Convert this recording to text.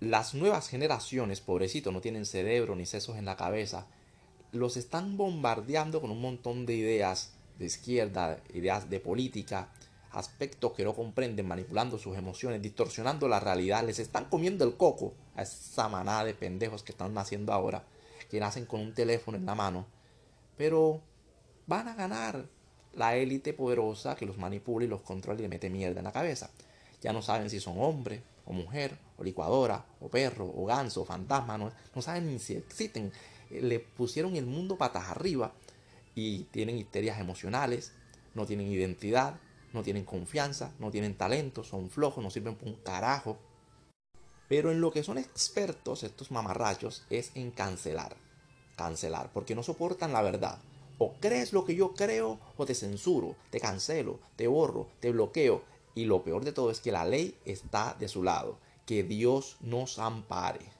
las nuevas generaciones, pobrecitos, no tienen cerebro ni sesos en la cabeza, los están bombardeando con un montón de ideas de izquierda, ideas de política, aspectos que no comprenden, manipulando sus emociones, distorsionando la realidad, les están comiendo el coco a esa manada de pendejos que están naciendo ahora, que nacen con un teléfono en la mano, pero van a ganar la élite poderosa que los manipula y los controla y le mete mierda en la cabeza. Ya no saben si son hombre o mujer, o licuadora, o perro, o ganso, o fantasma, no, no saben ni si existen. Le pusieron el mundo patas arriba y tienen histerias emocionales, no tienen identidad, no tienen confianza, no tienen talento, son flojos, no sirven por un carajo. Pero en lo que son expertos estos mamarrachos es en cancelar. Cancelar, porque no soportan la verdad. O crees lo que yo creo o te censuro, te cancelo, te borro, te bloqueo. Y lo peor de todo es que la ley está de su lado. Que Dios nos ampare.